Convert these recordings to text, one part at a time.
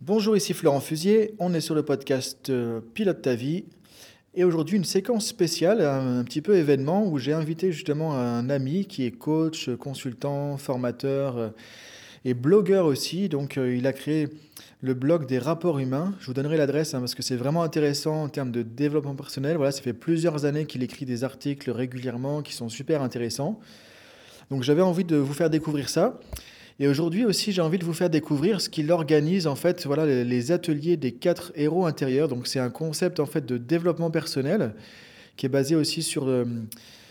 Bonjour, ici Florent Fusier. On est sur le podcast euh, Pilote ta vie. Et aujourd'hui, une séquence spéciale, un, petit peu événement, où j'ai invité justement un ami qui est coach, consultant, formateur euh, et blogueur aussi. Donc, euh, il a créé le blog des rapports humains. Je vous donnerai l'adresse hein, parce que c'est vraiment intéressant en termes de développement personnel. Voilà, ça fait plusieurs années qu'il écrit des articles régulièrement qui sont super intéressants. Donc, j'avais envie de vous faire découvrir ça. Et aujourd'hui aussi, j'ai envie de vous faire découvrir ce qu'il organise en fait, voilà, les ateliers des quatre héros intérieurs. Donc c'est un concept en fait de développement personnel qui est basé aussi sur euh,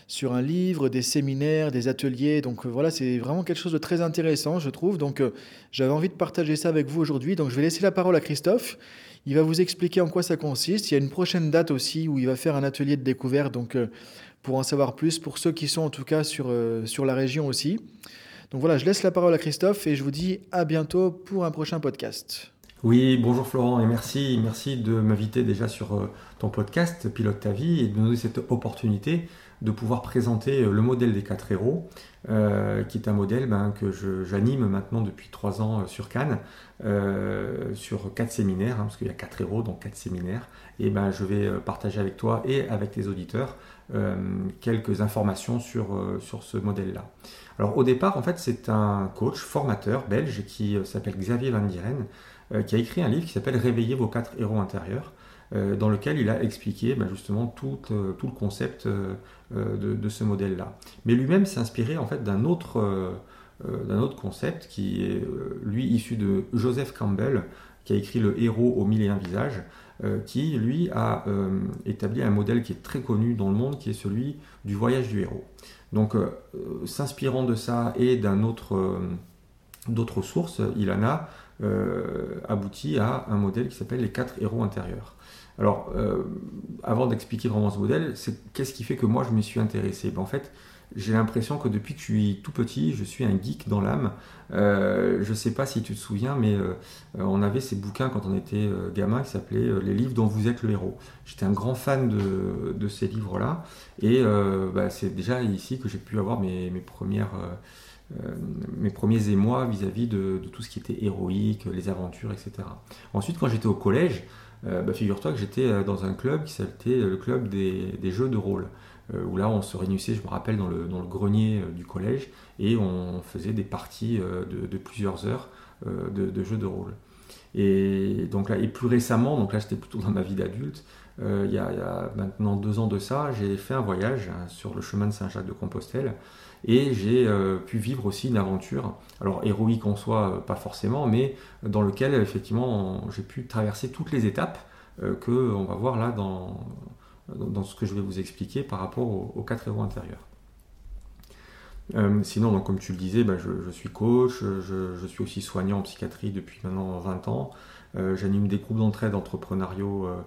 sur un livre, des séminaires, des ateliers. Donc euh, voilà, c'est vraiment quelque chose de très intéressant, je trouve. Donc euh, j'avais envie de partager ça avec vous aujourd'hui. Donc je vais laisser la parole à Christophe. Il va vous expliquer en quoi ça consiste. Il y a une prochaine date aussi où il va faire un atelier de découverte. Donc pour en savoir plus, pour ceux qui sont en tout cas sur, sur la région aussi. Donc voilà, je laisse la parole à Christophe et je vous dis à bientôt pour un prochain podcast. Oui, bonjour Florent et merci, merci de m'inviter déjà sur euh, ton podcast Pilote ta vie et de nous donner cette opportunité de pouvoir présenter euh, le modèle des quatre héros, euh, qui est un modèle ben, que j'anime maintenant depuis trois ans sur Cannes, sur quatre séminaires, hein, parce qu'il y a quatre héros, donc quatre séminaires, et ben, je vais partager avec toi et avec les auditeurs quelques informations sur, sur ce modèle-là. Alors au départ, en fait, c'est un coach, formateur belge qui s'appelle Xavier Van Dieren, qui a écrit un livre qui s'appelle Réveiller vos quatre héros intérieurs, euh, dans lequel il a expliqué ben, justement tout, tout, le concept de, ce modèle-là. Mais lui-même s'est inspiré en fait d'un autre, d'un autre concept qui est lui issu de Joseph Campbell, qui a écrit Le héros aux mille et un visages, qui lui a établi un modèle qui est très connu dans le monde, qui est celui du voyage du héros. Donc, euh, s'inspirant de ça et euh, d'autres sources, Ilana euh, aboutit à un modèle qui s'appelle les quatre héros intérieurs. Alors, avant d'expliquer vraiment ce modèle, c'est qu'est-ce qui fait que moi je me suis intéressé? Ben, En fait, j'ai l'impression que depuis que je suis tout petit, je suis un geek dans l'âme. Euh, je ne sais pas si tu te souviens, mais euh, on avait ces bouquins quand on était euh, gamin qui s'appelaient Les livres dont vous êtes le héros. J'étais un grand fan de, ces livres-là. Et bah, c'est déjà ici que j'ai pu avoir mes, premières, mes premiers émois vis-à-vis de, tout ce qui était héroïque, les aventures, etc. Ensuite, quand j'étais au collège, bah, figure-toi que j'étais dans un club qui s'appelait le club des jeux de rôle. Euh, où là on se réunissait, je me rappelle, dans le, grenier euh, du collège, et on faisait des parties euh, de, plusieurs heures de, jeux de rôle. Et donc là, et plus récemment, donc là j'étais plutôt dans ma vie d'adulte, il, y a maintenant deux ans de ça, j'ai fait un voyage hein, sur le chemin de Saint-Jacques de Compostelle et j'ai pu vivre aussi une aventure, alors héroïque en soi, pas forcément, mais dans lequel effectivement j'ai pu traverser toutes les étapes que on va voir là dans, dans ce que je vais vous expliquer par rapport aux, quatre héros intérieurs. Euh, sinon, donc, comme tu le disais, bah, je, suis coach, je, suis aussi soignant en psychiatrie depuis maintenant 20 ans. Euh, j'anime des groupes d'entraide entrepreneuriaux euh,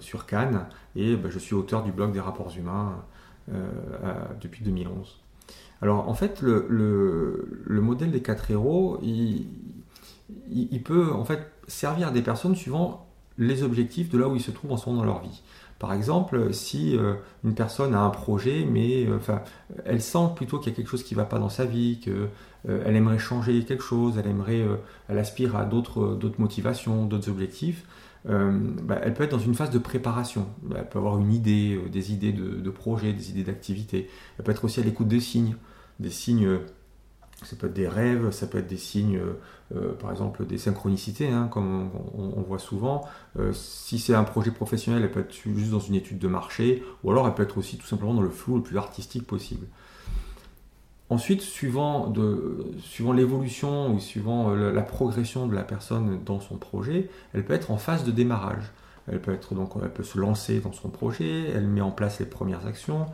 sur Cannes et bah, je suis auteur du blog des rapports humains depuis 2011. Alors en fait, le, modèle des quatre héros, il, peut en fait servir des personnes suivant les objectifs de là où ils se trouvent en ce moment dans leur vie. Par exemple, si euh, une personne a un projet, mais euh, elle sent plutôt qu'il y a quelque chose qui ne va pas dans sa vie, qu'elle euh, aimerait changer quelque chose, elle aimerait, elle aspire à d'autres motivations, d'autres objectifs, bah, elle peut être dans une phase de préparation. Elle peut avoir une idée, des idées de, projet, des idées d'activité. Elle peut être aussi à l'écoute des signes, des signes ça peut être des rêves, ça peut être des signes, euh, euh, par exemple des synchronicités, hein, comme on, voit souvent. Euh, si c'est un projet professionnel, elle peut être juste dans une étude de marché, ou alors elle peut être aussi tout simplement dans le flou le plus artistique possible. Ensuite, suivant, l'évolution ou suivant la, progression de la personne dans son projet, elle peut être en phase de démarrage. Elle peut, être, donc, elle peut se lancer dans son projet, elle met en place les premières actions.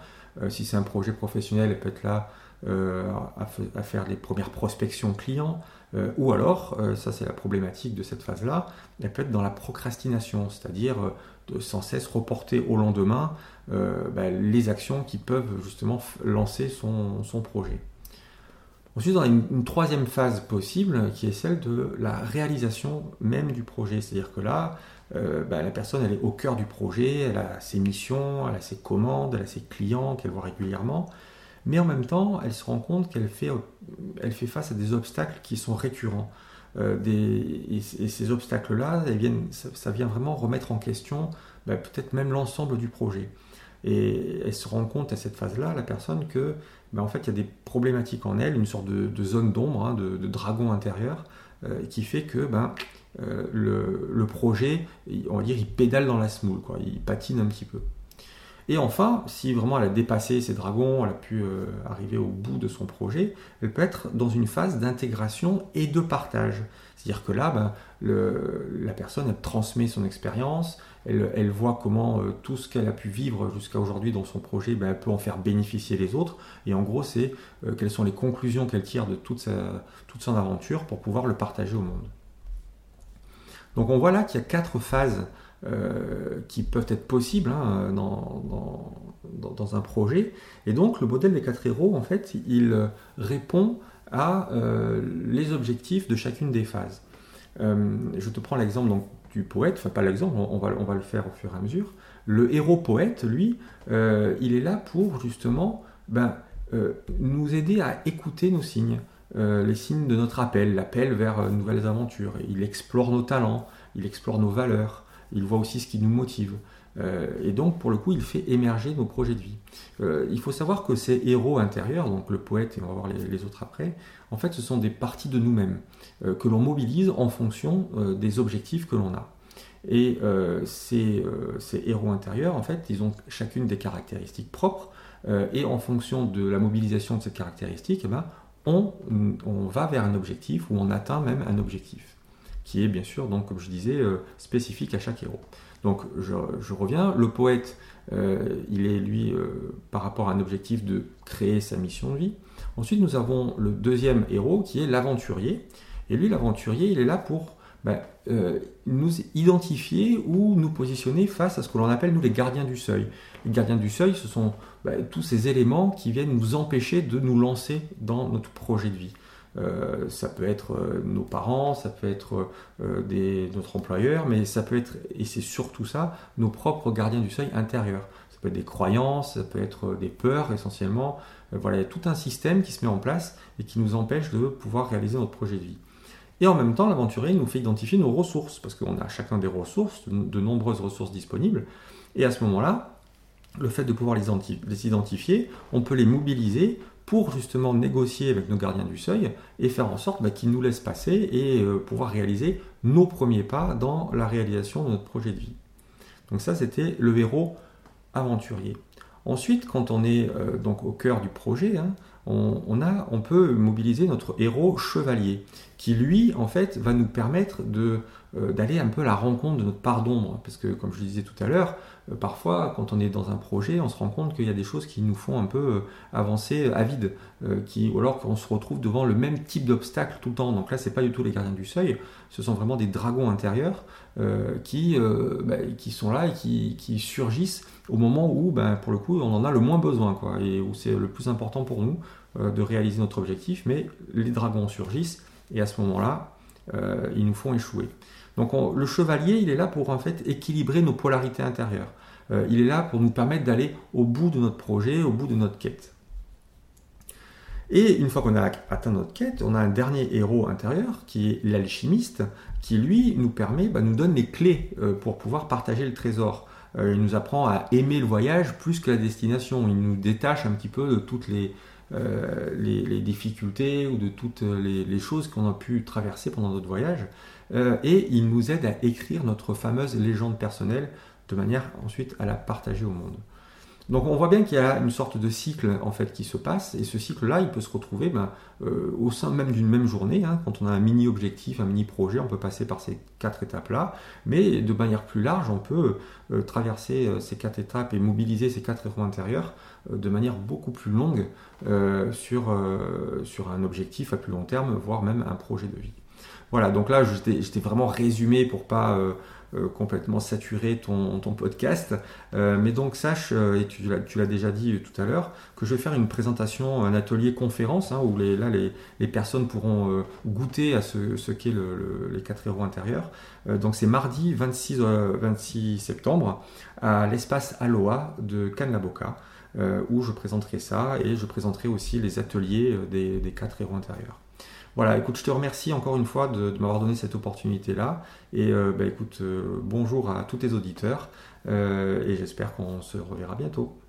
si c'est un projet professionnel, elle peut être là euh, à, faire les premières prospections clients, euh, ou alors, euh, ça c'est la problématique de cette phase-là, elle peut être dans la procrastination, c'est-à-dire de sans cesse reporter au lendemain bah, les actions qui peuvent justement lancer son, projet. Ensuite, on a une, troisième phase possible qui est celle de la réalisation même du projet. C'est-à-dire que là, bah, la personne elle est au cœur du projet, elle a ses missions, elle a ses commandes, elle a ses clients qu'elle voit régulièrement mais en même temps, elle se rend compte qu'elle fait, elle fait face à des obstacles qui sont récurrents. et, ces obstacles-là, ça, vient vraiment remettre en question bah, peut-être même l'ensemble du projet. Et elle se rend compte à cette phase-là, la personne, que bah, en fait, il y a des problématiques en elle, une sorte de, zone d'ombre, hein, de, dragon intérieur, qui fait que ben, le, projet, on va dire, il pédale dans la smoule, quoi, il patine un petit peu. Et enfin, si vraiment elle a dépassé ses dragons, elle a pu euh, arriver au bout de son projet, elle peut être dans une phase d'intégration et de partage. C'est-à-dire que là, ben, la personne elle transmet son expérience, elle, voit comment euh, tout ce qu'elle a pu vivre jusqu'à aujourd'hui dans son projet, ben, elle peut en faire bénéficier les autres. Et en gros, c'est euh, quelles sont les conclusions qu'elle tire de toute, toute son aventure pour pouvoir le partager au monde. Donc on voit là qu'il y a quatre phases euh, qui peuvent être possibles hein, dans, un projet. Et donc le modèle des quatre héros, en fait, il répond à euh, les objectifs de chacune des phases. Euh, je te prends l'exemple donc, du poète, enfin pas l'exemple, on, va, on va le faire au fur et à mesure. Le héros poète, lui, il est là pour justement ben, nous aider à écouter nos signes. les signes de notre appel, l'appel vers nouvelles aventures. Il explore nos talents, il explore nos valeurs, il voit aussi ce qui nous motive. Euh, et donc, pour le coup, il fait émerger nos projets de vie. Euh, il faut savoir que ces héros intérieurs, donc le poète, et on va voir les, autres après, en fait, ce sont des parties de nous-mêmes euh, que l'on mobilise en fonction des objectifs que l'on a. Et ces, héros intérieurs, en fait, ils ont chacune des caractéristiques propres, et en fonction de la mobilisation de cette caractéristique, eh ben, on va vers un objectif ou on atteint même un objectif qui est bien sûr, donc, comme je disais, euh, spécifique à chaque héros. Donc je, reviens, le poète, euh, il est lui euh, par rapport à un objectif de créer sa mission de vie. Ensuite, nous avons le deuxième héros qui est l'aventurier. Et lui, l'aventurier, il est là pour ben, nous identifier ou nous positionner face à ce que l'on appelle, nous, les gardiens du seuil. Les gardiens du seuil, ce sont ben, tous ces éléments qui viennent nous empêcher de nous lancer dans notre projet de vie. Euh, ça peut être euh, nos parents, ça peut être euh, des, notre employeur, mais ça peut être, et c'est surtout ça, nos propres gardiens du seuil intérieur. Ça peut être des croyances, ça peut être des peurs essentiellement. voilà, il y a tout un système qui se met en place et qui nous empêche de pouvoir réaliser notre projet de vie. Et en même temps, l'aventurier nous fait identifier nos ressources, parce qu'on a chacun des ressources, de nombreuses ressources disponibles. Et à ce moment-là, le fait de pouvoir les identifier, on peut les mobiliser pour justement négocier avec nos gardiens du seuil et faire en sorte bah, qu'ils nous laissent passer et euh, pouvoir réaliser nos premiers pas dans la réalisation de notre projet de vie. Donc ça, c'était le héros aventurier. Ensuite, quand on est euh, donc au cœur du projet, hein, on, peut mobiliser notre héros chevalier, qui lui, en fait, va nous permettre euh, d'aller un peu à la rencontre de notre part d'ombre. Parce que, comme je le disais tout à l'heure, euh, parfois, quand on est dans un projet, on se rend compte qu'il y a des choses qui nous font un peu euh, avancer à vide, qui, ou alors qu'on se retrouve devant le même type d'obstacle tout le temps. Donc là, c'est pas du tout les gardiens du seuil, ce sont vraiment des dragons intérieurs qui, bah, qui sont là et qui, surgissent au moment où, ben, pour le coup, on en a le moins besoin, quoi, et où c'est le plus important pour nous de réaliser notre objectif. Mais les dragons surgissent et à ce moment-là, ils nous font échouer. Donc le chevalier, il est là pour en fait équilibrer nos polarités intérieures. Euh, il est là pour nous permettre d'aller au bout de notre projet, au bout de notre quête. Et une fois qu'on a atteint notre quête, on a un dernier héros intérieur qui est l'alchimiste, qui lui nous permet, bah, nous donne les clés euh, pour pouvoir partager le trésor. Euh, il nous apprend à aimer le voyage plus que la destination. Il nous détache un petit peu de toutes les, les, difficultés ou de toutes les, les choses qu'on a pu traverser pendant notre voyage. Euh, et il nous aide à écrire notre fameuse légende personnelle de manière ensuite à la partager au monde. Donc on voit bien qu'il y a une sorte de cycle en fait qui se passe et ce cycle-là il peut se retrouver ben, euh, au sein même d'une même journée. Hein. quand on a un mini objectif, un mini projet, on peut passer par ces quatre étapes-là, mais de manière plus large, on peut euh, traverser ces quatre étapes et mobiliser ces quatre héros intérieurs de manière beaucoup plus longue sur, sur un objectif à plus long terme, voire même un projet de vie. Voilà, donc là, j'étais vraiment résumé pour pas euh, euh, complètement saturer ton, podcast. Euh, mais donc, sache, et tu, l'as déjà dit tout à l'heure, que je vais faire une présentation, un atelier conférence, hein, où les, là, les, personnes pourront goûter à ce, qu'est les quatre héros intérieurs. donc, c'est mardi 26, 26 septembre à l'espace Aloha de Canlaboca. où je présenterai ça et je présenterai aussi les ateliers des quatre héros intérieurs. Voilà, écoute, je te remercie encore une fois de, m'avoir donné cette opportunité-là. Et bah, écoute, bonjour à tous tes auditeurs. et j'espère qu'on se reverra bientôt.